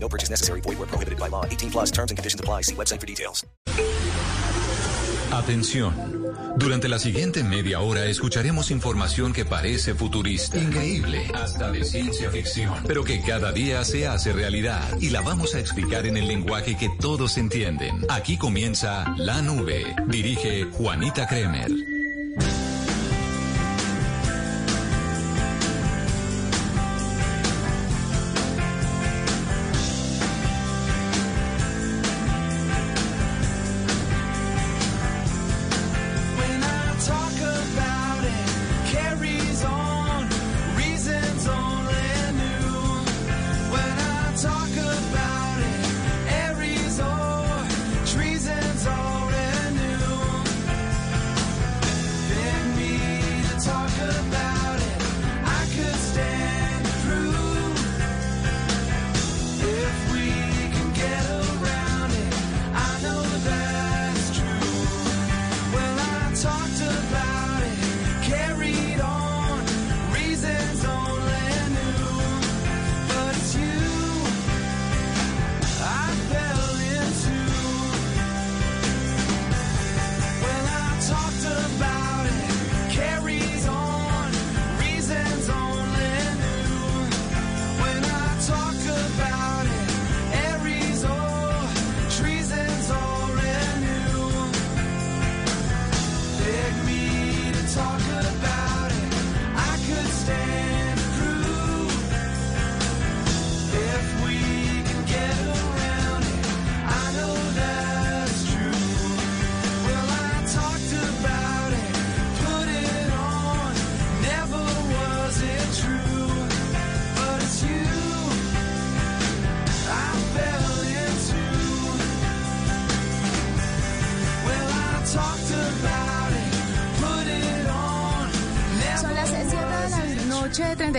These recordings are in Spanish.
No purchase necessary. Void where prohibited by law. 18 plus terms and conditions apply. See website for details. Atención. Durante la siguiente media hora escucharemos información que parece futurista, increíble, hasta de ciencia ficción, pero que cada día se hace realidad y la vamos a explicar en el lenguaje que todos entienden. Aquí comienza La Nube. Dirige Juanita Kremer.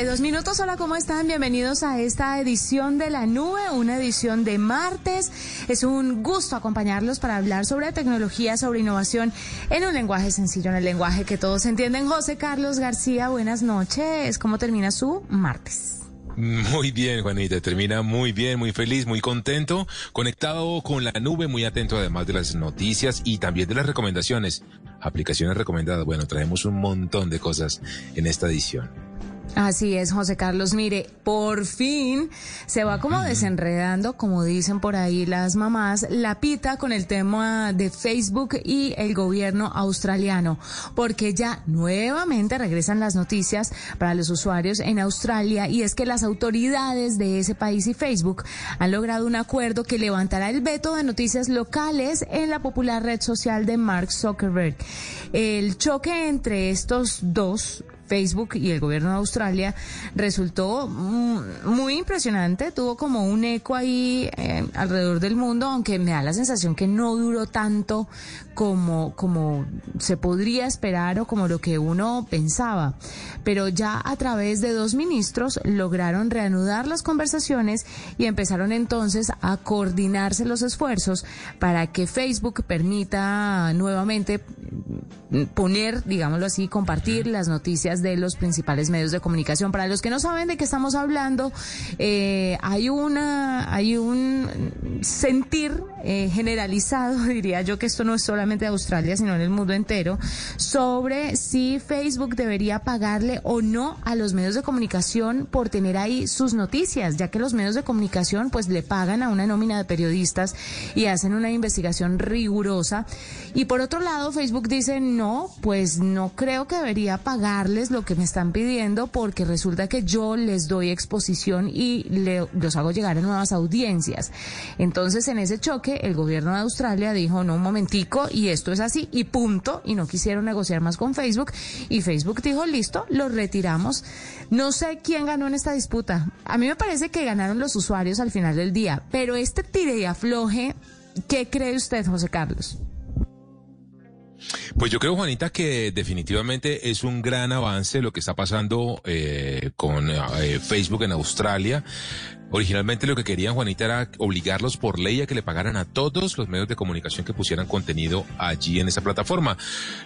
52 minutos. Hola, ¿cómo están? Bienvenidos a esta edición de La Nube, una edición de martes. Es un gusto acompañarlos para hablar sobre tecnología, sobre innovación en un lenguaje sencillo, en el lenguaje que todos entienden. José Carlos García, buenas noches. ¿Cómo termina su martes? Muy bien, Juanita. Termina muy bien, muy feliz, muy contento, conectado con la nube, muy atento además de las noticias y también de las recomendaciones. Aplicaciones recomendadas. Bueno, traemos un montón de cosas en esta edición. Así es, José Carlos. Mire, por fin se va como desenredando, como dicen por ahí las mamás, la pita con el tema de Facebook y el gobierno australiano, porque ya nuevamente regresan las noticias para los usuarios en Australia y es que las autoridades de ese país y Facebook han logrado un acuerdo que levantará el veto de noticias locales en la popular red social de Mark Zuckerberg. El choque entre estos dos Facebook y el gobierno de Australia resultó mm, muy impresionante, tuvo como un eco ahí eh, alrededor del mundo, aunque me da la sensación que no duró tanto como, como se podría esperar o como lo que uno pensaba. Pero ya a través de dos ministros lograron reanudar las conversaciones y empezaron entonces a coordinarse los esfuerzos para que Facebook permita nuevamente poner, digámoslo así, compartir las noticias de los principales medios de comunicación. Para los que no saben de qué estamos hablando, eh, hay una, hay un sentir eh, generalizado, diría yo, que esto no es solamente de Australia, sino en el mundo entero, sobre si Facebook debería pagarle o no a los medios de comunicación por tener ahí sus noticias, ya que los medios de comunicación pues le pagan a una nómina de periodistas y hacen una investigación rigurosa. Y por otro lado, Facebook dice, no, pues no creo que debería pagarles lo que me están pidiendo porque resulta que yo les doy exposición y le, los hago llegar a nuevas audiencias. Entonces, en ese choque, el gobierno de Australia dijo, no, un momentico, y esto es así, y punto, y no quisieron negociar más con Facebook, y Facebook dijo, listo, lo retiramos. No sé quién ganó en esta disputa. A mí me parece que ganaron los usuarios al final del día, pero este tire y afloje ¿Qué cree usted, José Carlos? Pues yo creo, Juanita, que definitivamente es un gran avance lo que está pasando eh, con eh, Facebook en Australia. Originalmente lo que querían, Juanita, era obligarlos por ley a que le pagaran a todos los medios de comunicación que pusieran contenido allí en esa plataforma.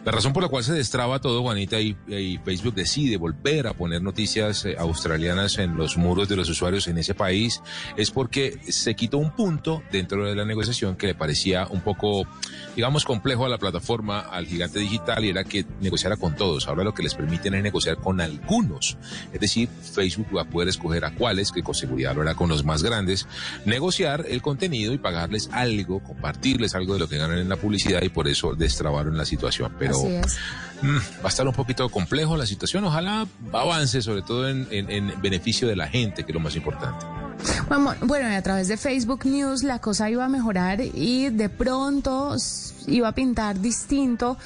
La razón por la cual se destraba todo, Juanita, y, Facebook decide volver a poner noticias eh, australianas en los muros de los usuarios en ese país es porque se quitó un punto dentro de la negociación que le parecía un poco, digamos, complejo a la plataforma, al gigante digital, y era que negociara con todos. Ahora lo que les permiten es negociar con algunos. Es decir, Facebook va a poder escoger a cuáles, que con seguridad lo hará con los más grandes, negociar el contenido y pagarles algo, compartirles algo de lo que ganan en la publicidad y por eso destrabaron la situación. Pero mm, va a estar un poquito complejo la situación. Ojalá avance, sobre todo en, en- en beneficio de la gente, que es lo más importante. Bueno, bueno, y a través de Facebook News la cosa iba a mejorar y de pronto iba a pintar distinto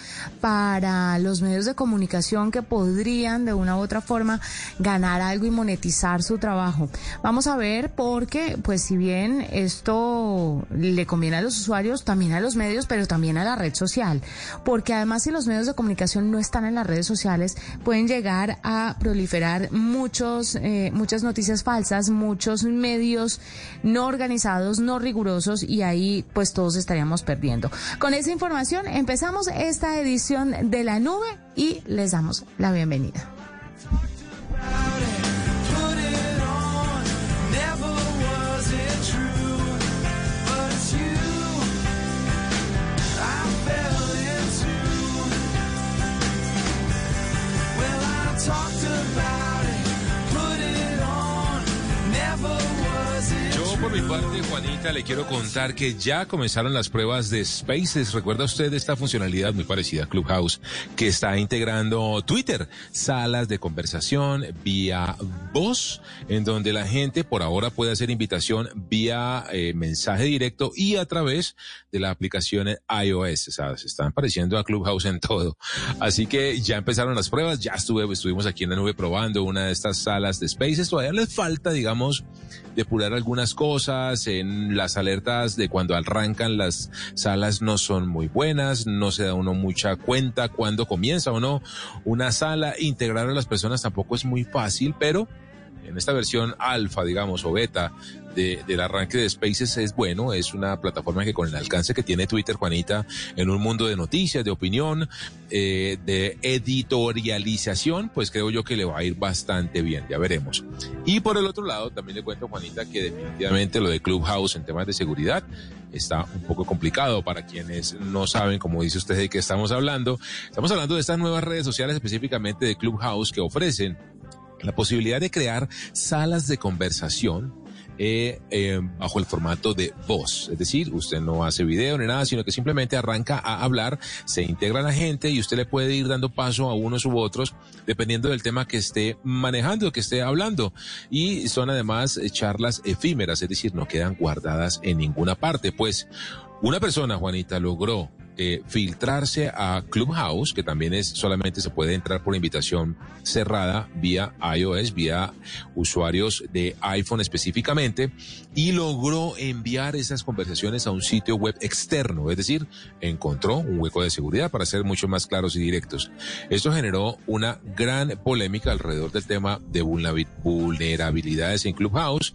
para los medios de comunicación que podrían de una u otra forma ganar algo y monetizar su trabajo. Vamos a ver porque, pues si bien esto le conviene a los usuarios, también a los medios, pero también a la red social. Porque además si los medios de comunicación no están en las redes sociales, pueden llegar a proliferar muchos, eh, muchas noticias falsas, muchos medios no organizados, no rigurosos y ahí pues todos estaríamos perdiendo. Con esa información empezamos esta edición de la nube y les damos la bienvenida. Por mi parte, Juanita, le quiero contar que ya comenzaron las pruebas de Spaces. ¿Recuerda usted esta funcionalidad muy parecida a Clubhouse que está integrando Twitter? Salas de conversación vía voz, en donde la gente por ahora puede hacer invitación vía eh, mensaje directo y a través de la aplicación iOS. O sea, se están pareciendo a Clubhouse en todo. Así que ya empezaron las pruebas, ya estuve, estuvimos aquí en la nube probando una de estas salas de Spaces. Todavía les falta, digamos, depurar algunas cosas. En las alertas de cuando arrancan las salas no son muy buenas, no se da uno mucha cuenta cuando comienza o no una sala. Integrar a las personas tampoco es muy fácil, pero en esta versión alfa, digamos, o beta de- del arranque de Spaces es bueno, es una plataforma que con el alcance que tiene Twitter, Juanita, en un mundo de noticias, de opinión, eh, de editorialización, pues creo yo que le va a ir bastante bien, ya veremos. Y por el otro lado, también le cuento, Juanita, que definitivamente lo de Clubhouse en temas de seguridad está un poco complicado para quienes no saben, como dice usted, de qué estamos hablando. Estamos hablando de estas nuevas redes sociales, específicamente de Clubhouse, que ofrecen la posibilidad de crear salas de conversación eh, eh, bajo el formato de voz. Es decir, usted no hace video ni nada, sino que simplemente arranca a hablar, se integra la gente y usted le puede ir dando paso a unos u otros dependiendo del tema que esté manejando, que esté hablando. Y son además eh, charlas efímeras, es decir, no quedan guardadas en ninguna parte. Pues una persona, Juanita, logró eh, filtrarse a Clubhouse, que también es solamente se puede entrar por invitación cerrada vía iOS, vía usuarios de iPhone específicamente, y logró enviar esas conversaciones a un sitio web externo, es decir, encontró un hueco de seguridad para ser mucho más claros y directos. Esto generó una gran polémica alrededor del tema de vulnerabi- vulnerabilidades en Clubhouse.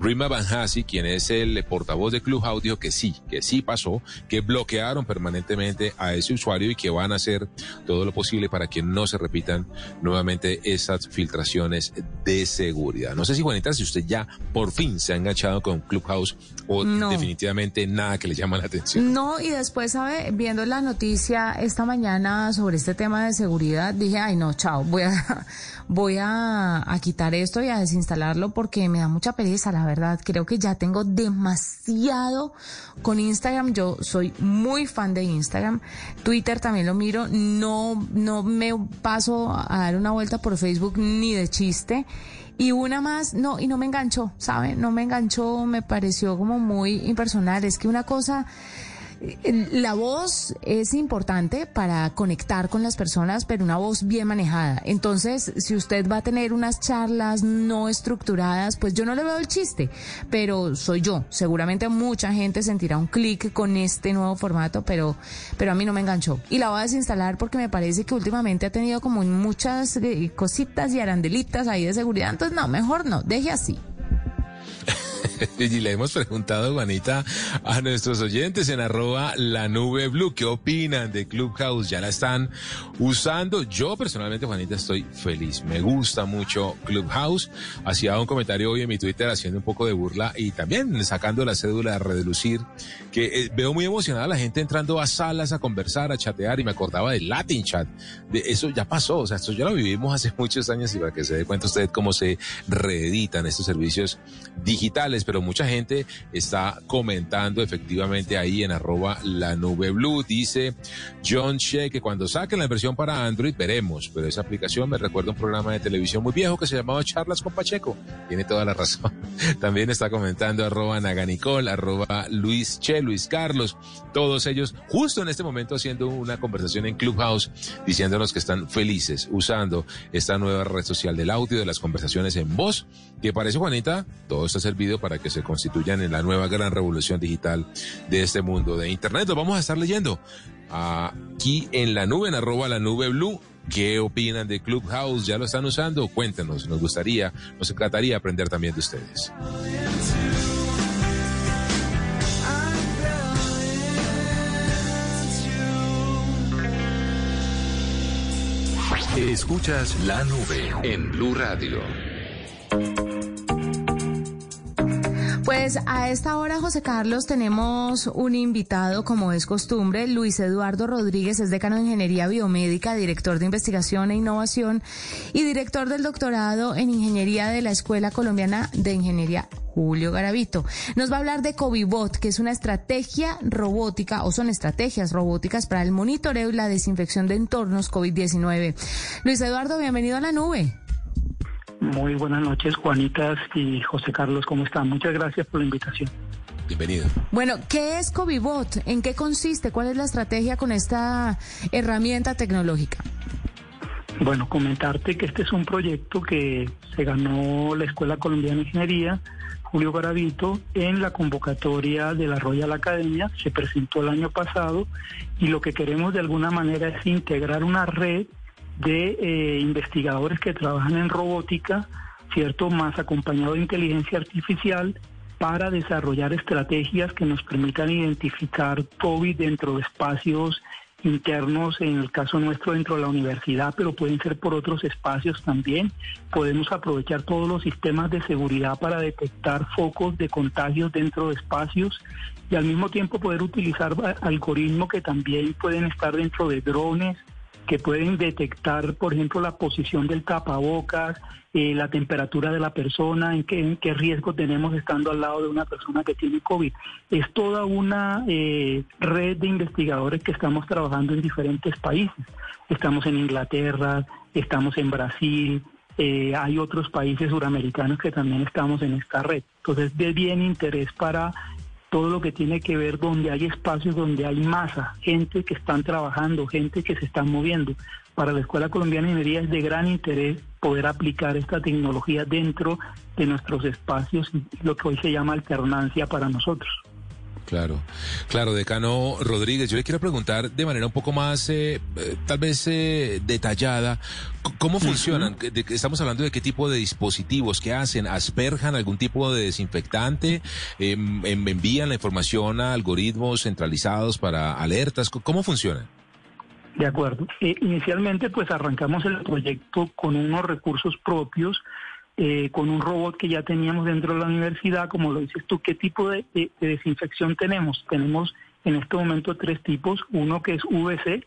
Rima Van Hassi, quien es el portavoz de Clubhouse, dijo que sí, que sí pasó, que bloquearon permanentemente a ese usuario y que van a hacer todo lo posible para que no se repitan nuevamente esas filtraciones de seguridad. No sé si Juanita, si usted ya por fin se ha enganchado con Clubhouse o No. definitivamente nada que le llama la atención. No, y después, ¿sabe? Viendo la noticia esta mañana sobre este tema de seguridad, dije, ay, no, chao, voy a, voy a, a quitar esto y a desinstalarlo porque me da mucha pereza, la verdad. Creo que ya tengo demasiado con Instagram. Yo soy muy fan de Instagram. Twitter también lo miro. No, no me paso a dar una vuelta por Facebook ni de chiste. Y una más, no, y no me enganchó, ¿sabe? No me enganchó, me pareció como muy impersonal. Es que una cosa La voz es importante para conectar con las personas, pero una voz bien manejada. Entonces, si usted va a tener unas charlas no estructuradas, pues yo no le veo el chiste, pero soy yo. Seguramente mucha gente sentirá un clic con este nuevo formato, pero, pero a mí no me enganchó. Y la voy a desinstalar porque me parece que últimamente ha tenido como muchas eh, cositas y arandelitas ahí de seguridad. Entonces, no, mejor no, deje así. y le hemos preguntado, Juanita, a nuestros oyentes en arroba la nube blue, ¿qué opinan de Clubhouse? ¿Ya la están usando? Yo personalmente, Juanita, estoy feliz. Me gusta mucho Clubhouse. Hacía un comentario hoy en mi Twitter haciendo un poco de burla y también sacando la cédula de relucir, que eh, veo muy emocionada a la gente entrando a salas a conversar, a chatear y me acordaba del Latin Chat. De eso ya pasó, o sea, esto ya lo vivimos hace muchos años y para que se dé cuenta usted cómo se reeditan estos servicios digitales, pero mucha gente está comentando efectivamente ahí en arroba la nube blue. Dice John Shea que cuando saquen la versión para Android veremos, pero esa aplicación me recuerda un programa de televisión muy viejo que se llamaba Charlas con Pacheco. Tiene toda la razón. También está comentando arroba Naganicol, arroba Luis Che, Luis Carlos, todos ellos justo en este momento haciendo una conversación en Clubhouse diciéndonos que están felices usando esta nueva red social del audio, de las conversaciones en voz, que parece Juanita, todo está servido para que se constituyan en la nueva gran revolución digital de este mundo de Internet. Lo vamos a estar leyendo aquí en la nube, en arroba la nube blue. ¿Qué opinan de Clubhouse? ¿Ya lo están usando? Cuéntenos, nos gustaría, nos encantaría aprender también de ustedes. Escuchas la nube en Blue Radio. Pues a esta hora, José Carlos, tenemos un invitado, como es costumbre, Luis Eduardo Rodríguez, es decano de Ingeniería Biomédica, director de Investigación e Innovación y director del doctorado en Ingeniería de la Escuela Colombiana de Ingeniería Julio Garavito. Nos va a hablar de Covibot, que es una estrategia robótica o son estrategias robóticas para el monitoreo y la desinfección de entornos COVID-19. Luis Eduardo, bienvenido a la nube. Muy buenas noches, Juanitas y José Carlos, ¿cómo están? Muchas gracias por la invitación. Bienvenido. Bueno, ¿qué es Covibot? ¿En qué consiste? ¿Cuál es la estrategia con esta herramienta tecnológica? Bueno, comentarte que este es un proyecto que se ganó la Escuela Colombiana de Ingeniería, Julio Garavito, en la convocatoria de la Royal Academia, se presentó el año pasado y lo que queremos de alguna manera es integrar una red de eh, investigadores que trabajan en robótica, ¿cierto? Más acompañado de inteligencia artificial para desarrollar estrategias que nos permitan identificar COVID dentro de espacios internos, en el caso nuestro dentro de la universidad, pero pueden ser por otros espacios también. Podemos aprovechar todos los sistemas de seguridad para detectar focos de contagios dentro de espacios y al mismo tiempo poder utilizar algoritmos que también pueden estar dentro de drones, que pueden detectar, por ejemplo, la posición del tapabocas, eh, la temperatura de la persona, en qué, riesgo tenemos estando al lado de una persona que tiene COVID. Es toda una eh, red de investigadores que estamos trabajando en diferentes países. Estamos en Inglaterra, estamos en Brasil, eh, hay otros países suramericanos que también estamos en esta red. Entonces, de bien interés para todo lo que tiene que ver donde hay espacios, donde hay masa, gente que están trabajando, gente que se están moviendo. Para la Escuela Colombiana de Ingeniería es de gran interés poder aplicar esta tecnología dentro de nuestros espacios, lo que hoy se llama alternancia para nosotros. Claro, claro, decano Rodríguez, yo le quiero preguntar de manera un poco más, eh, eh, tal vez eh, detallada, ¿cómo funcionan? Estamos hablando de qué tipo de dispositivos, qué hacen, asperjan algún tipo de desinfectante, Em, em, envían la información a algoritmos centralizados para alertas, ¿cómo funciona? De acuerdo. Eh, inicialmente, pues arrancamos el proyecto con unos recursos propios, eh, con un robot que ya teníamos dentro de la universidad. Como lo dices tú, ¿qué tipo de, de- de desinfección tenemos? Tenemos en este momento tres tipos. Uno que es VC,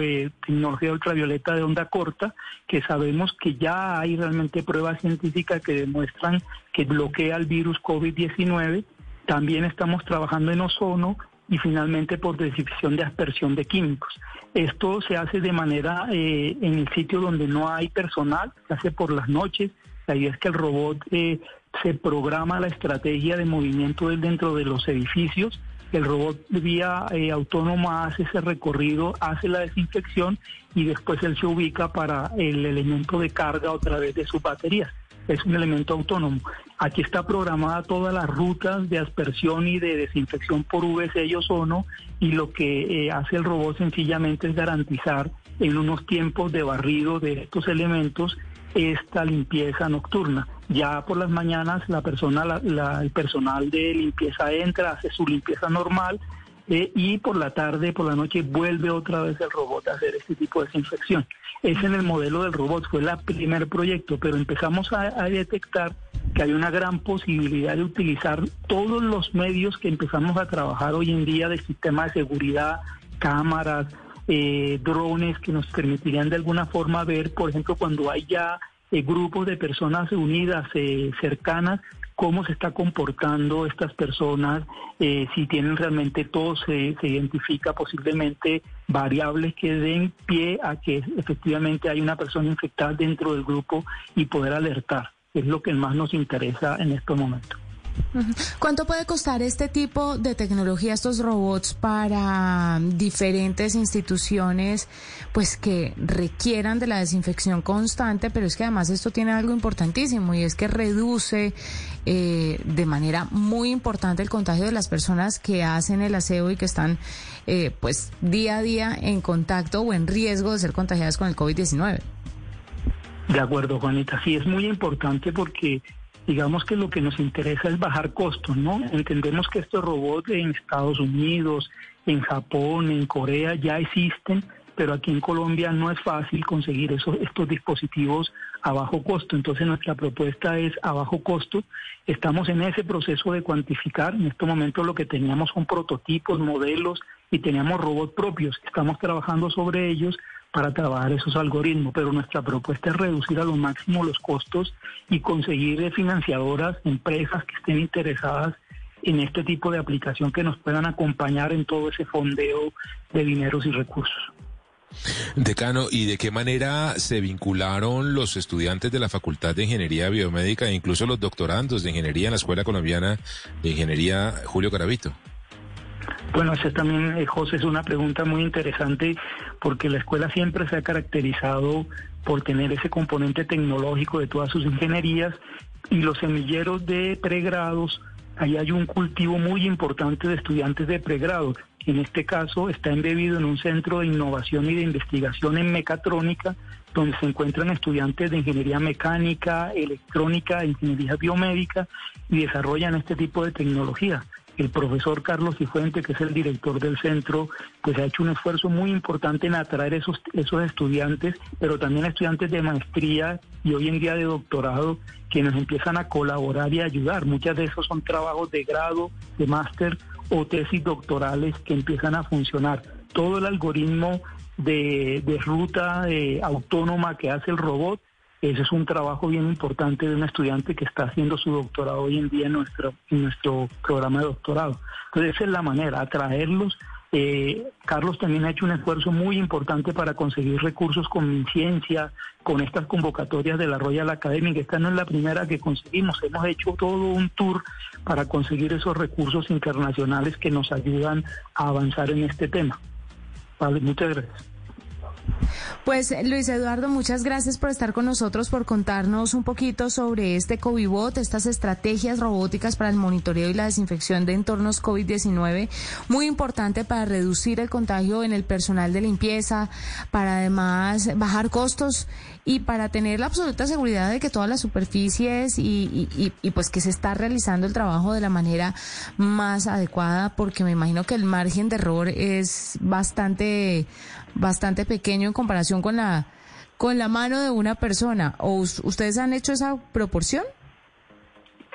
eh, tecnología ultravioleta de onda corta, que sabemos que ya hay realmente pruebas científicas que demuestran que bloquea el virus COVID-19. También estamos trabajando en ozono y finalmente por desinfección de aspersión de químicos. Esto se hace de manera eh, en el sitio donde no hay personal, se hace por las noches. La idea es que el robot eh, se programa la estrategia de movimiento dentro de los edificios. el robot vía eh, autónoma hace ese recorrido, hace la desinfección y después él se ubica para el elemento de carga a través de sus baterías. Es un elemento autónomo. Aquí está programada todas las rutas de aspersión y de desinfección por VC y ozono y lo que eh, hace el robot sencillamente es garantizar en unos tiempos de barrido de estos elementos esta limpieza nocturna. Ya por las mañanas la persona, la- la- el personal de limpieza entra, hace su limpieza normal eh, y por la tarde, por la noche vuelve otra vez el robot a hacer este tipo de desinfección. Es en el modelo del robot, fue el primer proyecto, pero empezamos a, detectar que hay una gran posibilidad de utilizar todos los medios que empezamos a trabajar hoy en día de sistema de seguridad, cámaras, eh, drones que nos permitirían de alguna forma ver, por ejemplo, cuando hay ya eh, grupos de personas unidas, eh, cercanas, cómo se está comportando estas personas, eh, si tienen realmente todo, se, se identifica posiblemente variables que den pie a que efectivamente hay una persona infectada dentro del grupo y poder alertar. Es lo que más nos interesa en estos momentos. ¿Cuánto puede costar este tipo de tecnología, estos robots para diferentes instituciones, pues que requieran de la desinfección constante? Pero es que además esto tiene algo importantísimo y es que reduce eh, de manera muy importante el contagio de las personas que hacen el aseo y que están, eh, pues día a día en contacto o en riesgo de ser contagiadas con el COVID-19. De acuerdo, Juanita. Sí, es muy importante porque digamos que lo que nos interesa es bajar costos, ¿no? Entendemos que estos robots en Estados Unidos, en Japón, en Corea ya existen, pero aquí en Colombia no es fácil conseguir esos, estos dispositivos a bajo costo. Entonces nuestra propuesta es a bajo costo. Estamos en ese proceso de cuantificar. En este momento lo que teníamos son prototipos, modelos y teníamos robots propios. Estamos trabajando sobre ellos para trabajar esos algoritmos, pero nuestra propuesta es reducir a lo máximo los costos y conseguir eh, financiadoras, empresas que estén interesadas en este tipo de aplicación que nos puedan acompañar en todo ese fondeo de dineros y recursos. Decano, ¿y de qué manera se vincularon los estudiantes de la Facultad de Ingeniería Biomédica e incluso los doctorandos de Ingeniería en la Escuela Colombiana de Ingeniería Julio Caravito? Bueno, esa también, eh, José, es una pregunta muy interesante porque la escuela siempre se ha caracterizado por tener ese componente tecnológico de todas sus ingenierías y los semilleros de pregrados, ahí hay un cultivo muy importante de estudiantes de pregrado. En este caso está embebido en un centro de innovación y de investigación en mecatrónica, donde se encuentran estudiantes de ingeniería mecánica, electrónica, ingeniería biomédica y desarrollan este tipo de tecnología el profesor Carlos Cifuente, que es el director del centro, pues ha hecho un esfuerzo muy importante en atraer esos, esos estudiantes, pero también estudiantes de maestría y hoy en día de doctorado, que nos empiezan a colaborar y ayudar. Muchas de esos son trabajos de grado, de máster o tesis doctorales que empiezan a funcionar. Todo el algoritmo de, de ruta eh, autónoma que hace el robot ese es un trabajo bien importante de un estudiante que está haciendo su doctorado hoy en día en nuestro, en nuestro programa de doctorado. Entonces esa es la manera, atraerlos. Eh, Carlos también ha hecho un esfuerzo muy importante para conseguir recursos con ciencia, con estas convocatorias de la Royal Academy, que esta no es la primera que conseguimos. Hemos hecho todo un tour para conseguir esos recursos internacionales que nos ayudan a avanzar en este tema. Vale, muchas gracias. Pues Luis Eduardo, muchas gracias por estar con nosotros, por contarnos un poquito sobre este COVIBot, estas estrategias robóticas para el monitoreo y la desinfección de entornos COVID-19, muy importante para reducir el contagio en el personal de limpieza, para además bajar costos y para tener la absoluta seguridad de que todas las superficies y, y, pues que se está realizando el trabajo de la manera más adecuada, porque me imagino que el margen de error es bastante bastante pequeño en comparación con la con la mano de una persona. ¿O ustedes han hecho esa proporción?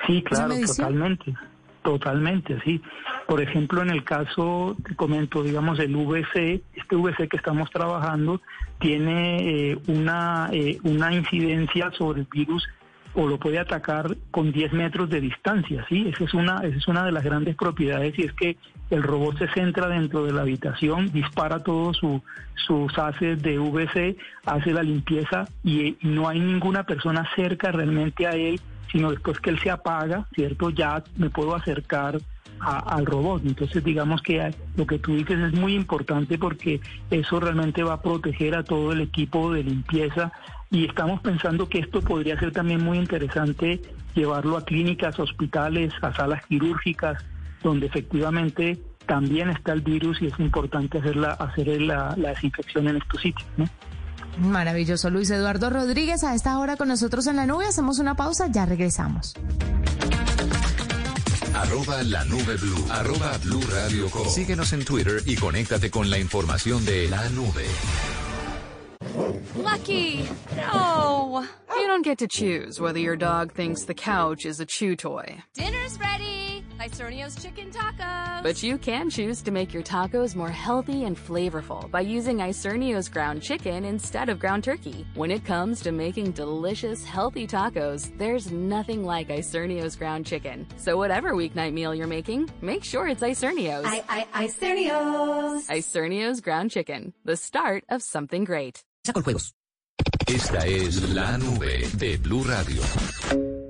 Sí, claro, totalmente, totalmente, sí. Por ejemplo, en el caso, te comento, digamos, el VC, este VC que estamos trabajando tiene eh, una, eh, una incidencia sobre el virus o lo puede atacar con 10 metros de distancia, ¿sí? Esa es una, esa es una de las grandes propiedades y es que el robot se centra dentro de la habitación, dispara todos su, sus haces de VC, hace la limpieza y, no hay ninguna persona cerca realmente a él, sino después que él se apaga, ¿cierto? Ya me puedo acercar al robot. Entonces digamos que lo que tú dices es muy importante porque eso realmente va a proteger a todo el equipo de limpieza y estamos pensando que esto podría ser también muy interesante llevarlo a clínicas, hospitales, a salas quirúrgicas, donde efectivamente también está el virus y es importante hacer la, hacer la, la desinfección en estos sitios. ¿no? Maravilloso, Luis Eduardo Rodríguez, a esta hora con nosotros en la nube. Hacemos una pausa, ya regresamos. Arroba la nube blue. Arroba blue radio com. Síguenos en Twitter y conéctate con la información de la nube. Lucky! No! You don't get to choose whether your dog thinks the couch is a chew toy. Dinner's ready. Isernio's chicken tacos. But you can choose to make your tacos more healthy and flavorful by using Isernio's ground chicken instead of ground turkey. When it comes to making delicious, healthy tacos, there's nothing like Isernio's ground chicken. So whatever weeknight meal you're making, make sure it's Isernio's. I, I, Isernio's. Isernio's ground chicken, the start of something great. Esta es la nube de Blue Radio.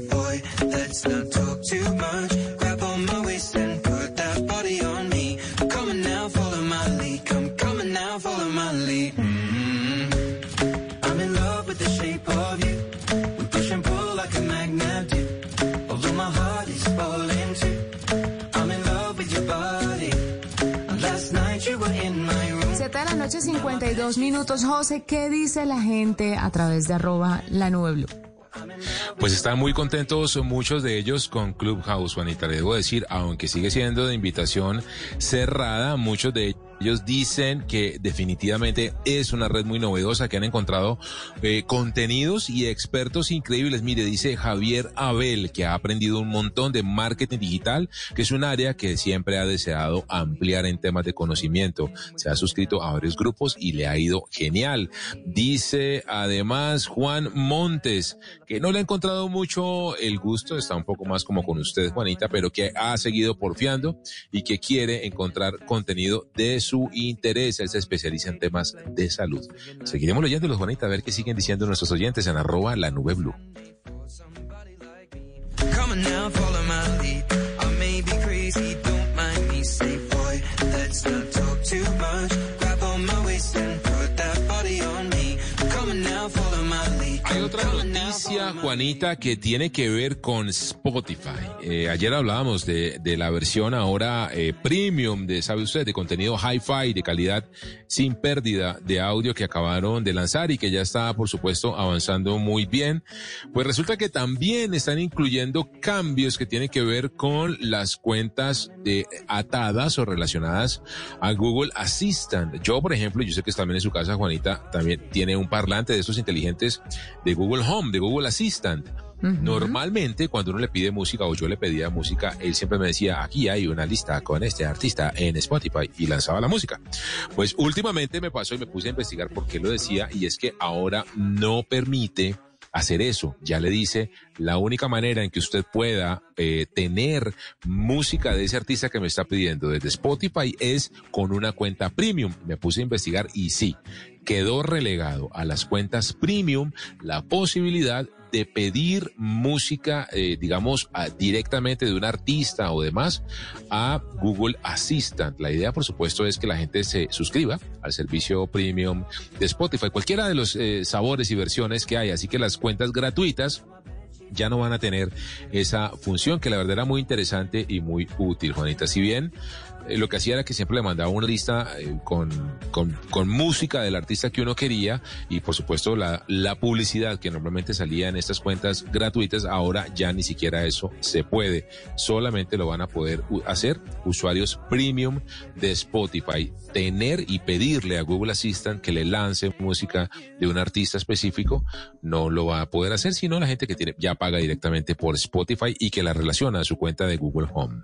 52 minutos. José, ¿qué dice la gente a través de arroba la nube blue? Pues están muy contentos muchos de ellos con Clubhouse, Juanita. Le debo decir, aunque sigue siendo de invitación cerrada, muchos de ellos dicen que definitivamente es una red muy novedosa, que han encontrado eh, contenidos y expertos increíbles. Mire, dice Javier Abel, que ha aprendido un montón de marketing digital, que es un área que siempre ha deseado ampliar en temas de conocimiento. Se ha suscrito a varios grupos y le ha ido genial. Dice además Juan Montes, que no le ha encontrado mucho el gusto, está un poco más como con usted, Juanita, pero que ha seguido porfiando y que quiere encontrar contenido de su interés. Él se especializa en temas de salud. Seguiremos leyéndolos, Juanita, a ver qué siguen diciendo nuestros oyentes en arroba la nube blue. Hay otra noticia, Juanita, que tiene que ver con Spotify. Eh, ayer hablábamos de, la versión ahora eh, premium de, ¿sabe usted?, de contenido hi-fi, de calidad sin pérdida de audio que acabaron de lanzar y que ya está, por supuesto, avanzando muy bien. Pues resulta que también están incluyendo cambios que tienen que ver con las cuentas de, atadas o relacionadas a Google Assistant. Yo, por ejemplo, yo sé que también en su casa, Juanita, también tiene un parlante de estos inteligentes de Google Home, de Google Assistant. Normalmente, cuando uno le pide música o yo le pedía música, él siempre me decía, aquí hay una lista con este artista en Spotify y lanzaba la música. Pues últimamente me pasó y me puse a investigar por qué lo decía y es que ahora no permite hacer eso. Ya le dice, la única manera en que usted pueda eh, tener música de ese artista que me está pidiendo desde Spotify es con una cuenta premium. Me puse a investigar y sí, quedó relegado a las cuentas premium la posibilidad de pedir música, eh, digamos, directamente de un artista o demás a Google Assistant. La idea, por supuesto, es que la gente se suscriba al servicio premium de Spotify, cualquiera de los eh, sabores y versiones que hay. Así que las cuentas gratuitas ya no van a tener esa función que la verdad era muy interesante y muy útil, Juanita. Si bien eh, lo que hacía era que siempre le mandaba una lista eh, con, con, música del artista que uno quería y por supuesto la, la publicidad que normalmente salía en estas cuentas gratuitas, ahora ya ni siquiera eso se puede. Solamente lo van a poder hacer usuarios premium de Spotify. Tener y pedirle a Google Assistant que le lance música de un artista específico no lo va a poder hacer, sino la gente que tiene ya paga directamente por Spotify y que la relaciona a su cuenta de Google Home.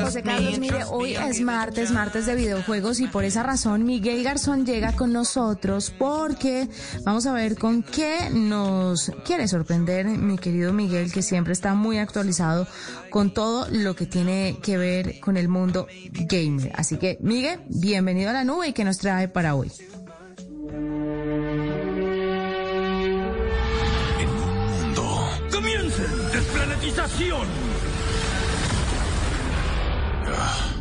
José. Carlos, mire, hoy es martes, martes de videojuegos y por esa razón Miguel Garzón llega con nosotros porque vamos a ver con qué nos quiere sorprender mi querido Miguel, que siempre está muy actualizado con todo lo que tiene que ver con el mundo gamer. Así que, Miguel, bienvenido a la nube y que nos trae para hoy. ¡Comiencen! ¡Desplanetización! Ugh.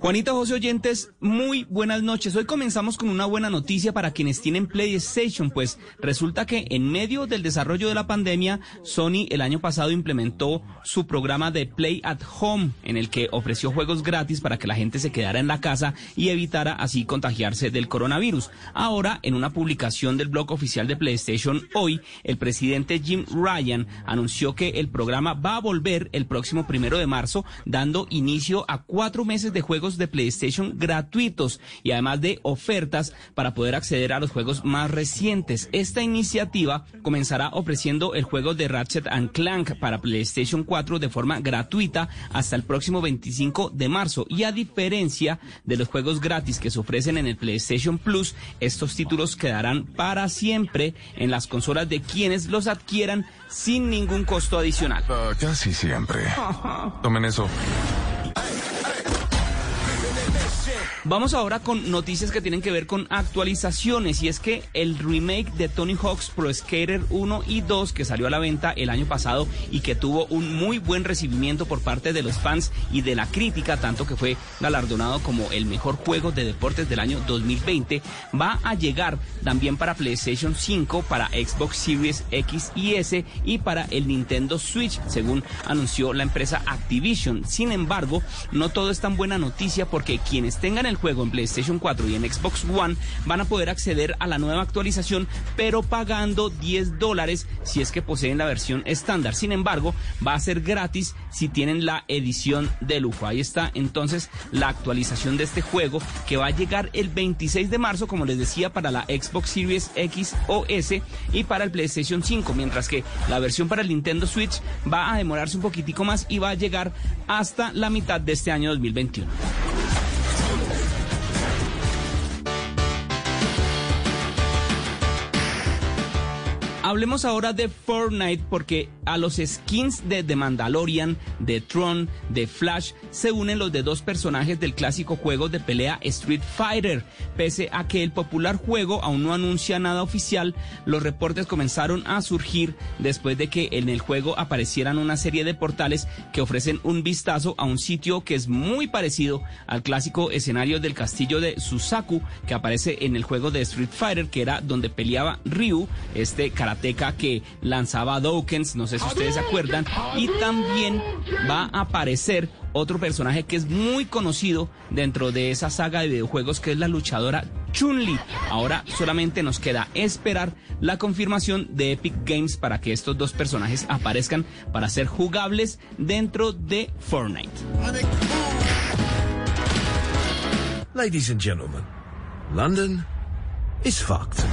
Juanita José Oyentes, muy buenas noches. Hoy comenzamos con una buena noticia para quienes tienen PlayStation, pues resulta que en medio del desarrollo de la pandemia, Sony el año pasado implementó su programa de Play at Home, en el que ofreció juegos gratis para que la gente se quedara en la casa y evitara así contagiarse del coronavirus. Ahora, en una publicación del blog oficial de PlayStation hoy, el presidente Jim Ryan anunció que el programa va a volver el próximo primero de marzo, dando inicio a cuatro meses de juegos de PlayStation gratuitos y además de ofertas para poder acceder a los juegos más recientes. Esta iniciativa comenzará ofreciendo el juego de Ratchet and Clank para PlayStation 4 de forma gratuita hasta el próximo 25 de marzo y a diferencia de los juegos gratis que se ofrecen en el PlayStation Plus, estos títulos quedarán para siempre en las consolas de quienes los adquieran sin ningún costo adicional. casi siempre. Tomen eso. Vamos ahora con noticias que tienen que ver con actualizaciones y es que el remake de Tony Hawk's Pro Skater 1 y 2 que salió a la venta el año pasado y que tuvo un muy buen recibimiento por parte de los fans y de la crítica, tanto que fue galardonado como el mejor juego de deportes del año 2020, va a llegar también para PlayStation 5, para Xbox Series X y S y para el Nintendo Switch, según anunció la empresa Activision. Sin embargo, no todo es tan buena noticia porque quienes tengan el juego en PlayStation 4 y en Xbox One van a poder acceder a la nueva actualización, pero pagando 10 dólares si es que poseen la versión estándar. Sin embargo, va a ser gratis si tienen la edición de lujo. Ahí está entonces la actualización de este juego que va a llegar el 26 de marzo, como les decía, para la Xbox Series X o S y para el PlayStation 5, mientras que la versión para el Nintendo Switch va a demorarse un poquitico más y va a llegar hasta la mitad de este año 2021. Hablemos ahora de Fortnite porque a los skins de The Mandalorian, de Tron, de Flash se unen los de dos personajes del clásico juego de pelea Street Fighter. Pese a que el popular juego aún no anuncia nada oficial, los reportes comenzaron a surgir después de que en el juego aparecieran una serie de portales que ofrecen un vistazo a un sitio que es muy parecido al clásico escenario del castillo de Susaku que aparece en el juego de Street Fighter, que era donde peleaba Ryu, este que lanzaba Doukens, no sé si ustedes se acuerdan, y también va a aparecer otro personaje que es muy conocido dentro de esa saga de videojuegos que es la luchadora Chun-Li. Ahora solamente nos queda esperar la confirmación de Epic Games para que estos dos personajes aparezcan para ser jugables dentro de Fortnite. Ladies and gentlemen, London is fucked.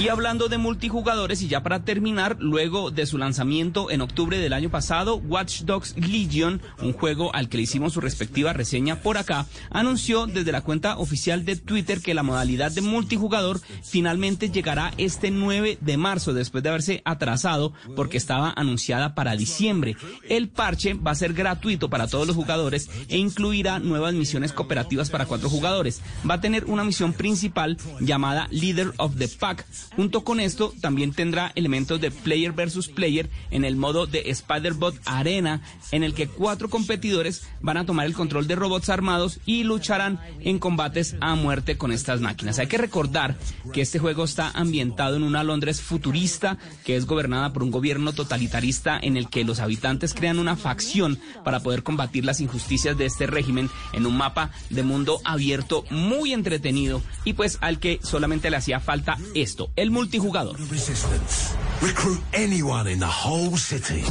Y hablando de multijugadores, y ya para terminar, luego de su lanzamiento en octubre del año pasado, Watch Dogs Legion, un juego al que le hicimos su respectiva reseña por acá, anunció desde la cuenta oficial de Twitter que la modalidad de multijugador finalmente llegará este 9 de marzo, después de haberse atrasado porque estaba anunciada para diciembre. El parche va a ser gratuito para todos los jugadores e incluirá nuevas misiones cooperativas para cuatro jugadores. Va a tener una misión principal llamada Leader of the Pack, Junto con esto, también tendrá elementos de player versus player en el modo de Spider-Bot Arena, en el que cuatro competidores van a tomar el control de robots armados y lucharán en combates a muerte con estas máquinas. Hay que recordar que este juego está ambientado en una Londres futurista que es gobernada por un gobierno totalitarista en el que los habitantes crean una facción para poder combatir las injusticias de este régimen en un mapa de mundo abierto muy entretenido y pues al que solamente le hacía falta esto, el multijugador. Resistance. Recruit anyone in the whole city.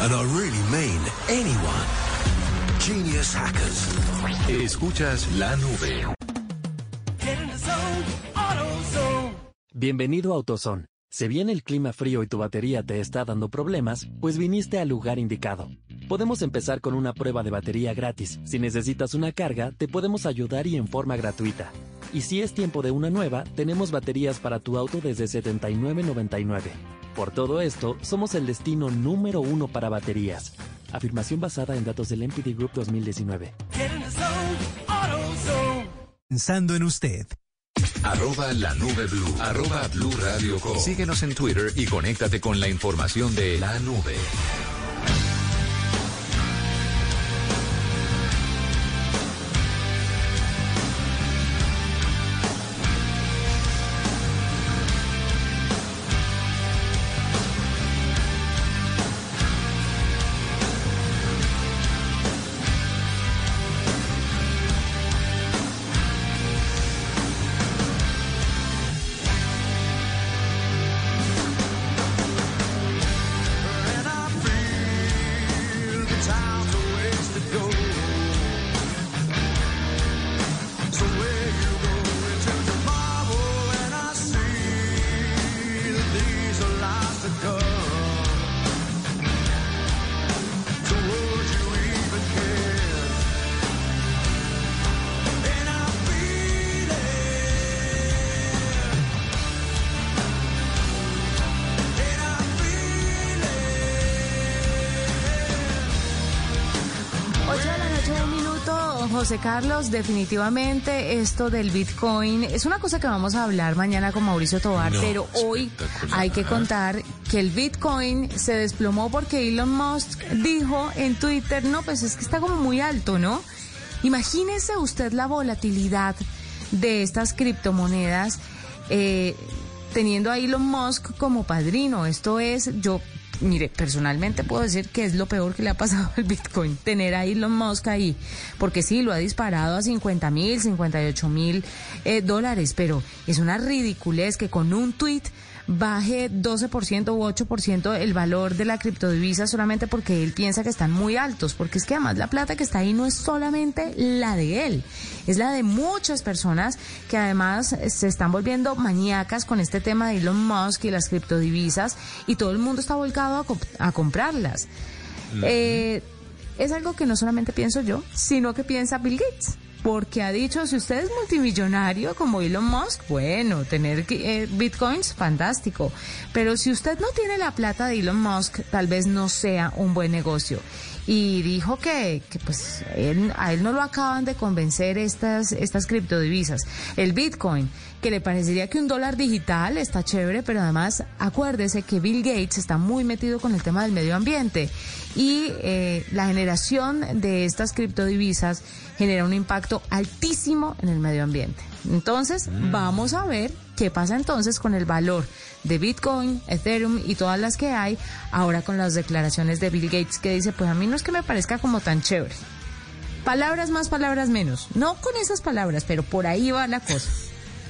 And I really mean anyone. Genius hackers. Escuchas la nube. Bienvenido a AutoZone. Si bien el clima frío y tu batería te está dando problemas, pues viniste al lugar indicado. Podemos empezar con una prueba de batería gratis. Si necesitas una carga, te podemos ayudar y en forma gratuita. Y si es tiempo de una nueva, tenemos baterías para tu auto desde $79.99. Por todo esto, somos el destino número uno para baterías. Afirmación basada en datos del MPD Group 2019. Pensando en usted. Arroba la nube blue. Arroba blue radio com. Síguenos en Twitter y conéctate con la información de la nube. José Carlos, definitivamente esto del Bitcoin es una cosa que vamos a hablar mañana con Mauricio Tobar, No, pero hoy hay que contar que el Bitcoin se desplomó porque Elon Musk dijo en Twitter, no, pues es que está como muy alto, ¿no? Imagínese usted la volatilidad de estas criptomonedas eh, teniendo a Elon Musk como padrino. Esto es, yo, mire, personalmente puedo decir que es lo peor que le ha pasado al Bitcoin, tener a Elon Musk ahí, porque sí, lo ha disparado a 50 mil, 58 mil eh, dólares, pero es una ridiculez que con un tweet baje 12% u 8% el valor de la criptodivisa solamente porque él piensa que están muy altos, porque es que además la plata que está ahí no es solamente la de él, es la de muchas personas que además se están volviendo maníacas con este tema de Elon Musk y las criptodivisas y todo el mundo está volcado a, comp- a comprarlas. Eh, es algo que no solamente pienso yo, sino que piensa Bill Gates. Porque ha dicho, si usted es multimillonario como Elon Musk, bueno, tener eh, bitcoins, fantástico. Pero si usted no tiene la plata de Elon Musk, tal vez no sea un buen negocio. Y dijo que, que pues él- a él no lo acaban de convencer estas, estas criptodivisas. El bitcoin, que le parecería que un dólar digital está chévere, pero además acuérdese que Bill Gates está muy metido con el tema del medio ambiente y eh, la generación de estas criptodivisas genera un impacto altísimo en el medio ambiente. Entonces, vamos a ver qué pasa entonces con el valor de Bitcoin, Ethereum y todas las que hay ahora con las declaraciones de Bill Gates que dice, pues a mí no es que me parezca como tan chévere. Palabras más, palabras menos. No con esas palabras, pero por ahí va la cosa.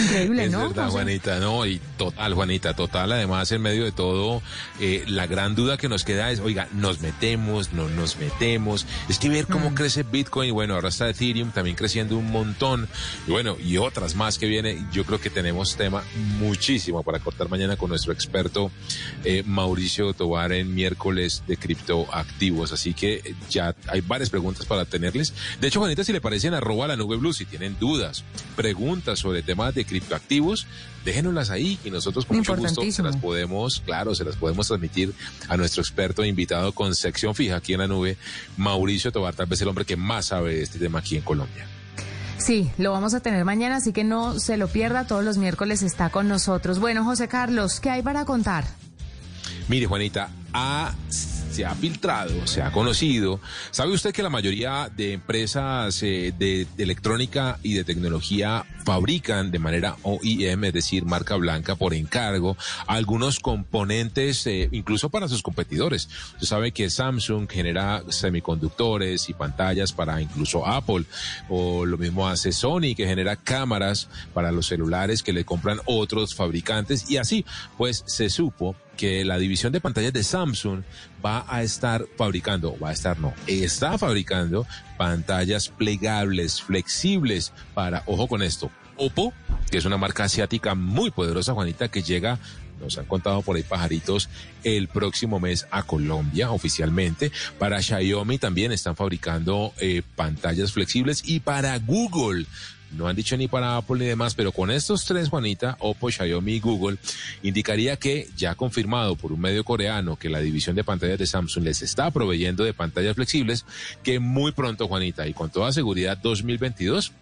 Increíble, es ¿no? verdad? Juanita, no, y total, Juanita, total. Además, en medio de todo, eh, la gran duda que nos queda es, oiga, nos metemos, no nos metemos. Es que ver cómo Mm. crece Bitcoin, y bueno, ahora está Ethereum también creciendo un montón, y bueno, y otras más que viene. Yo creo que tenemos tema muchísimo para cortar mañana con nuestro experto eh, Mauricio Tobar en miércoles de criptoactivos. Así que eh, ya hay varias preguntas para tenerles. De hecho, Juanita, si le parecen, arroba la nube blue, si tienen dudas, preguntas sobre temas de criptoactivos, déjenoslas ahí y nosotros con mucho gusto se las podemos, claro, se las podemos transmitir a nuestro experto e invitado con sección fija aquí en la nube, Mauricio Tobar, tal vez el hombre que más sabe de este tema aquí en Colombia. Sí, lo vamos a tener mañana, así que no se lo pierda. Todos los miércoles está con nosotros. Bueno, José Carlos, ¿qué hay para contar? Mire, Juanita, ha- se ha filtrado, se ha conocido. ¿Sabe usted que la mayoría de empresas eh, de, electrónica y de tecnología fabrican de manera OEM, es decir, marca blanca por encargo, algunos componentes eh, incluso para sus competidores? Usted sabe que Samsung genera semiconductores y pantallas para incluso Apple, o lo mismo hace Sony, que genera cámaras para los celulares que le compran otros fabricantes, y así, pues se supo que la división de pantallas de Samsung va a estar fabricando, va a estar no, está fabricando pantallas plegables, flexibles para, ojo con esto, Oppo, que es una marca asiática muy poderosa, Juanita, que llega nos han contado por ahí pajaritos el próximo mes a Colombia oficialmente. Para Xiaomi también están fabricando eh, pantallas flexibles y para Google. No han dicho ni para Apple ni demás, pero con estos tres, Juanita, Oppo, Xiaomi y Google, indicaría que ya confirmado por un medio coreano que la división de pantallas de Samsung les está proveyendo de pantallas flexibles, que muy pronto, Juanita, y con toda seguridad 2022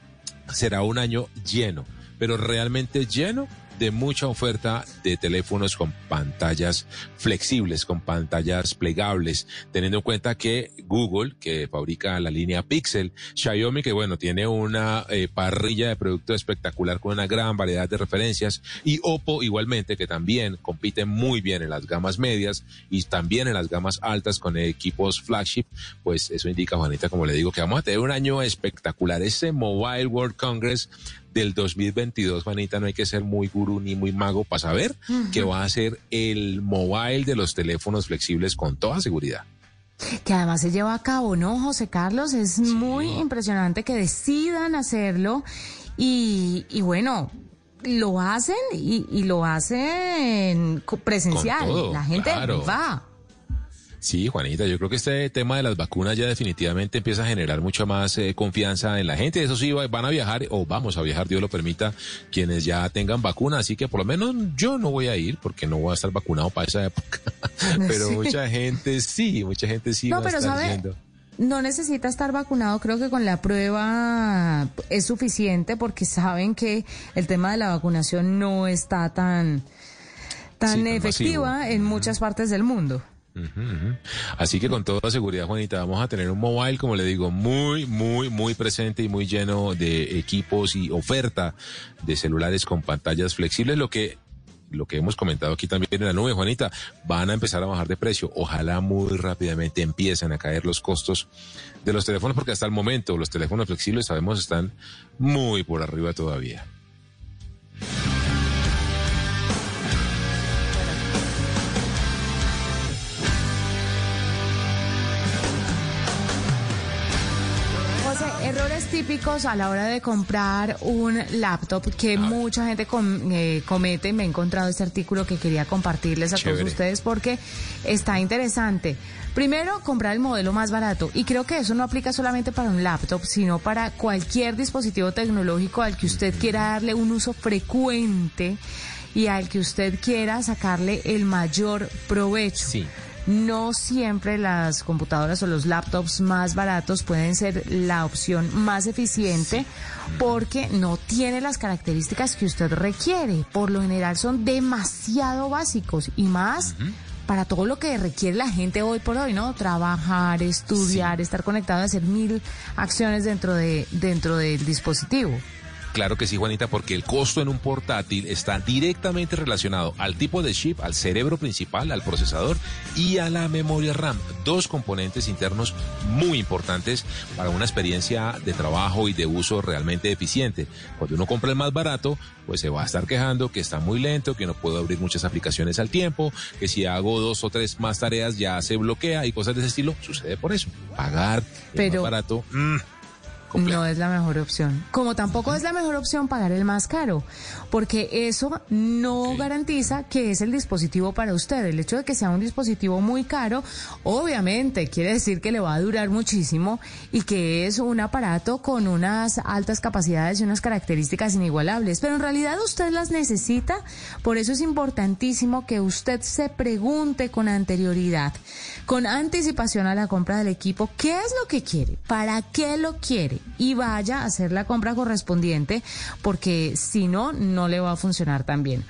será un año lleno, pero realmente lleno de mucha oferta de teléfonos con pantallas flexibles, con pantallas plegables, teniendo en cuenta que Google, que fabrica la línea Pixel, Xiaomi, que bueno, tiene una eh, parrilla de productos espectacular con una gran variedad de referencias, y Oppo igualmente, que también compite muy bien en las gamas medias y también en las gamas altas con equipos flagship, pues eso indica, Juanita, como le digo, que vamos a tener un año espectacular. Ese Mobile World Congress del 2022, Juanita, no hay que ser muy gurú ni muy mago para saber Ujú. que va a ser el mobile de los teléfonos flexibles con toda seguridad. Que además se lleva a cabo, ¿no, José Carlos? Es muy impresionante que decidan hacerlo y, y bueno, lo hacen y, y lo hacen presencial. Todo, La gente claro. va. Sí, Juanita, yo creo que este tema de las vacunas ya definitivamente empieza a generar mucha más eh, confianza en la gente. Eso sí, va- van a viajar o vamos a viajar, Dios lo permita, quienes ya tengan vacuna. Así que por lo menos yo no voy a ir porque no voy a estar vacunado para esa época. Pero Sí. mucha gente sí, mucha gente sí No, va a estar sabe, yendo. no necesita estar vacunado, creo que con la prueba es suficiente porque saben que el tema de la vacunación no está tan, tan Sí, efectiva en muchas partes del mundo. Así que con toda seguridad, Juanita, vamos a tener un mobile, como le digo, muy, muy, muy presente y muy lleno de equipos y oferta de celulares con pantallas flexibles, lo que lo que hemos comentado aquí también en la nube, Juanita, van a empezar a bajar de precio. Ojalá muy rápidamente empiecen a caer los costos de los teléfonos, porque hasta el momento los teléfonos flexibles, sabemos, están muy por arriba todavía. Errores típicos a la hora de comprar un laptop que mucha gente com- eh, comete. Me he encontrado este artículo que quería compartirles a Chévere. todos ustedes porque está interesante. Primero, comprar el modelo más barato. Y creo que eso no aplica solamente para un laptop, sino para cualquier dispositivo tecnológico al que usted quiera darle un uso frecuente y al que usted quiera sacarle el mayor provecho. No siempre las computadoras o los laptops más baratos pueden ser la opción más eficiente porque no tiene las características que usted requiere. Por lo general son demasiado básicos y más para todo lo que requiere la gente hoy por hoy, ¿no? Trabajar, estudiar, estar conectado, hacer mil acciones dentro de dentro del dispositivo. Claro que sí, Juanita, porque el costo en un portátil está directamente relacionado al tipo de chip, al cerebro principal, al procesador y a la memoria RAM. Dos componentes internos muy importantes para una experiencia de trabajo y de uso realmente eficiente. Cuando uno compra el más barato, pues se va a estar quejando que está muy lento, que no puedo abrir muchas aplicaciones al tiempo, que si hago dos o tres más tareas ya se bloquea y cosas de ese estilo. Sucede por eso. Pagar el Pero- más barato. No es la mejor opción. Como tampoco es la mejor opción pagar el más caro, porque eso no garantiza que es el dispositivo para usted. El hecho de que sea un dispositivo muy caro, obviamente quiere decir que le va a durar muchísimo y que es un aparato con unas altas capacidades y unas características inigualables. Pero en realidad usted las necesita, por eso es importantísimo que usted se pregunte con anterioridad, con anticipación a la compra del equipo, qué es lo que quiere, para qué lo quiere y vaya a hacer la compra correspondiente porque si no, no le va a funcionar tan bien.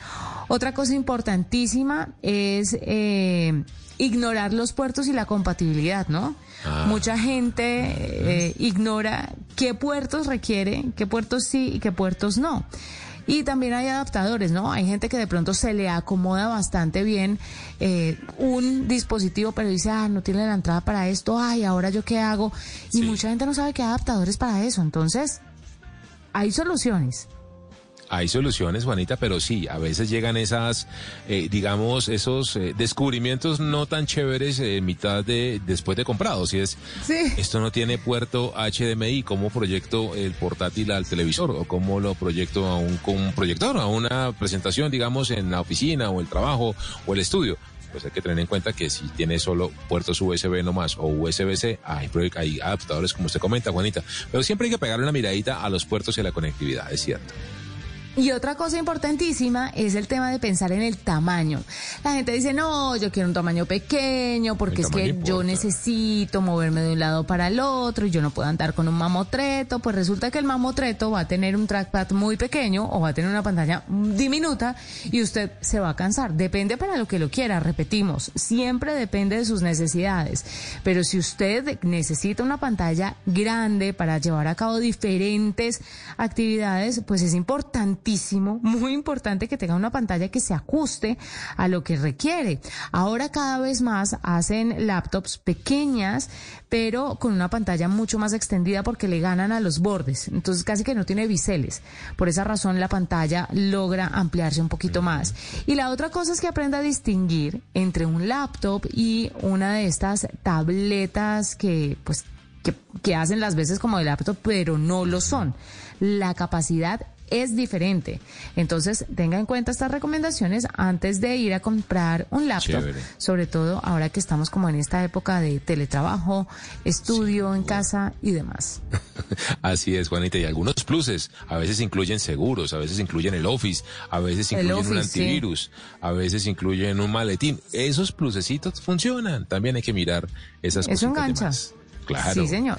Otra cosa importantísima es eh, ignorar los puertos y la compatibilidad, ¿no? Ah. Mucha gente eh, ignora qué puertos requiere, qué puertos sí y qué puertos no. Y también hay adaptadores, ¿no? Hay gente que de pronto se le acomoda bastante bien eh, un dispositivo, pero dice, ah, no tiene la entrada para esto, ay, ahora yo qué hago. Y mucha gente no sabe que hay adaptadores para eso. Entonces, hay soluciones. Hay soluciones, Juanita, pero sí, a veces llegan esas, eh, digamos, esos eh, descubrimientos no tan chéveres eh, en mitad de, después de comprado. Si es, Sí. esto no tiene puerto HDMI, ¿cómo proyecto el portátil al televisor? ¿O cómo lo proyecto a un, con un proyector, a una presentación, digamos, en la oficina o el trabajo o el estudio? Pues hay que tener en cuenta que si tiene solo puertos USB nomás o USB-C, hay, hay adaptadores como usted comenta, Juanita. Pero siempre hay que pegarle una miradita a los puertos y a la conectividad, es cierto. Y otra cosa importantísima es el tema de pensar en el tamaño. La gente dice, no, yo quiero un tamaño pequeño porque El es que yo necesito moverme de un lado para el otro y yo no puedo andar con un mamotreto. Pues resulta que el mamotreto va a tener un trackpad muy pequeño o va a tener una pantalla diminuta y usted se va a cansar. Depende para lo que lo quiera, repetimos, siempre depende de sus necesidades. Pero si usted necesita una pantalla grande para llevar a cabo diferentes actividades, pues es muy importante que tenga una pantalla que se ajuste a lo que requiere. Ahora cada vez más hacen laptops pequeñas, pero con una pantalla mucho más extendida porque le ganan a los bordes. Entonces casi que no tiene biseles. Por esa razón la pantalla logra ampliarse un poquito más. Y la otra cosa es que aprenda a distinguir entre un laptop y una de estas tabletas que pues que hacen las veces como de laptop, pero no lo son. La capacidad es diferente. Entonces, tenga en cuenta estas recomendaciones antes de ir a comprar un laptop, Chévere. sobre todo ahora que estamos como en esta época de teletrabajo, estudio en casa y demás. Así es, Juanita, y algunos pluses. A veces incluyen seguros, a veces incluyen el Office, a veces incluyen un sí. antivirus, a veces incluyen un maletín. Esos plusecitos funcionan. También hay que mirar esas Eso cositas de engancha. Claro. Sí, señor.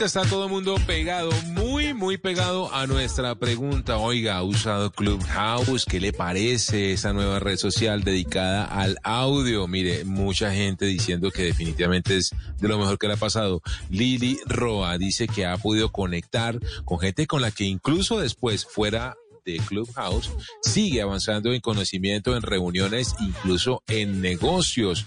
Está todo el mundo pegado, muy, muy pegado a nuestra pregunta. Oiga, ¿ha usado Clubhouse? ¿Qué le parece esa nueva red social dedicada al audio? Mire, mucha gente diciendo que definitivamente es de lo mejor que le ha pasado. Lili Roa dice que ha podido conectar con gente con la que incluso después fuera de Clubhouse sigue avanzando en conocimiento, en reuniones, incluso en negocios.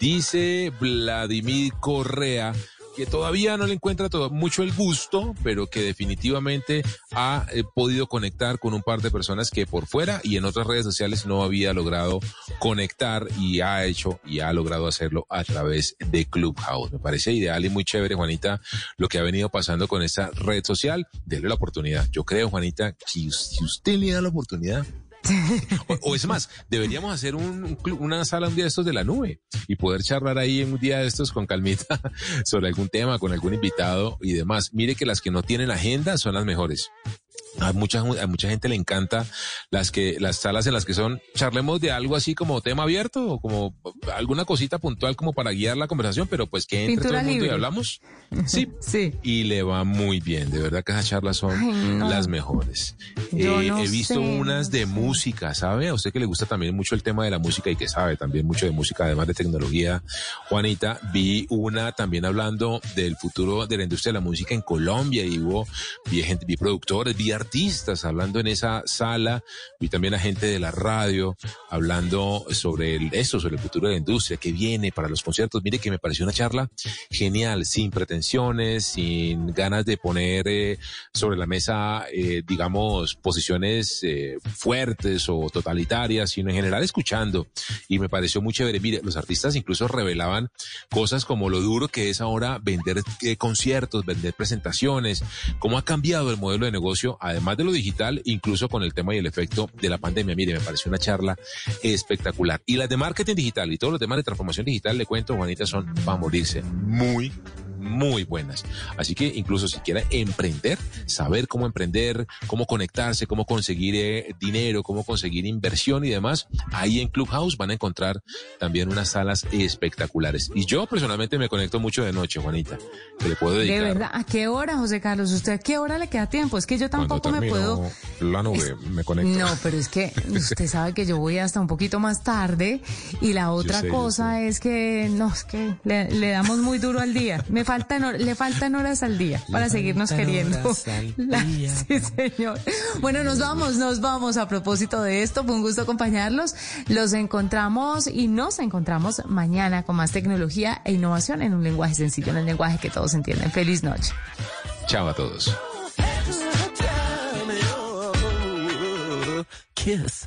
Dice Vladimir Correa que todavía no le encuentra todo, mucho el gusto, pero que definitivamente ha eh, podido conectar con un par de personas que por fuera y en otras redes sociales no había logrado conectar y ha hecho y ha logrado hacerlo a través de Clubhouse. Me parece ideal y muy chévere, Juanita, lo que ha venido pasando con esta red social. Dele la oportunidad. Yo creo, Juanita, que si usted le da la oportunidad, o, es más, deberíamos hacer un, una sala un día de estos de la nube y poder charlar ahí en un día de estos con calmita sobre algún tema, con algún invitado y demás. Mire que las que no tienen agenda son las mejores. A mucha, a mucha gente le encanta las que, las salas en las que son, charlemos de algo así como tema abierto o como alguna cosita puntual como para guiar la conversación, pero pues que entre Pintura todo el mundo y libre. hablamos. Sí. sí. Y le va muy bien. De verdad que esas charlas son Ay, no. las mejores. Yo Eh, no he visto sé, unas de música, ¿sabe? A usted que le gusta también mucho el tema de la música y que sabe también mucho de música, además de tecnología, Juanita, vi una también hablando del futuro de la industria de la música en Colombia y hubo, vi gente, vi productores, vi artistas hablando en esa sala, vi también a gente de la radio hablando sobre el, eso, sobre el futuro de la industria, que viene para los conciertos. Mire que me pareció una charla genial, sin pretensiones, sin ganas de poner eh, sobre la mesa, eh, digamos, posiciones eh, fuertes o totalitarias, sino en general escuchando. Y me pareció muy chévere. Mire, los artistas incluso revelaban cosas como lo duro que es ahora vender eh, conciertos, vender presentaciones, cómo ha cambiado el modelo de negocio, además de lo digital, incluso con el tema y el efecto de la pandemia. Mire, me pareció una charla espectacular. Y las de marketing digital y todos los temas de transformación digital, le cuento, Juanita, son para morirse. Muy, muy buenas. Así que incluso si quiere emprender, saber cómo emprender, cómo conectarse, cómo conseguir eh, dinero, cómo conseguir inversión y demás, ahí en Clubhouse van a encontrar también unas salas espectaculares. Y yo personalmente me conecto mucho de noche, Juanita, que le puedo De dedicar. verdad, ¿a qué hora, José Carlos? ¿Usted a qué hora le queda tiempo? Es que yo tampoco me puedo... la nube, me conecto. No, pero es que usted sabe que yo voy hasta un poquito más tarde y la otra sé, cosa es que no, es que le, le damos muy duro al día. Me faltan, le faltan horas al día para seguirnos queriendo. horas al La- día. sí, señor. Bueno, nos vamos, nos vamos a propósito de esto. Fue un gusto acompañarlos. Los encontramos y nos encontramos mañana con más tecnología e innovación en un lenguaje sencillo, en el lenguaje que todos entienden. Feliz noche. Chao a todos. Kiss.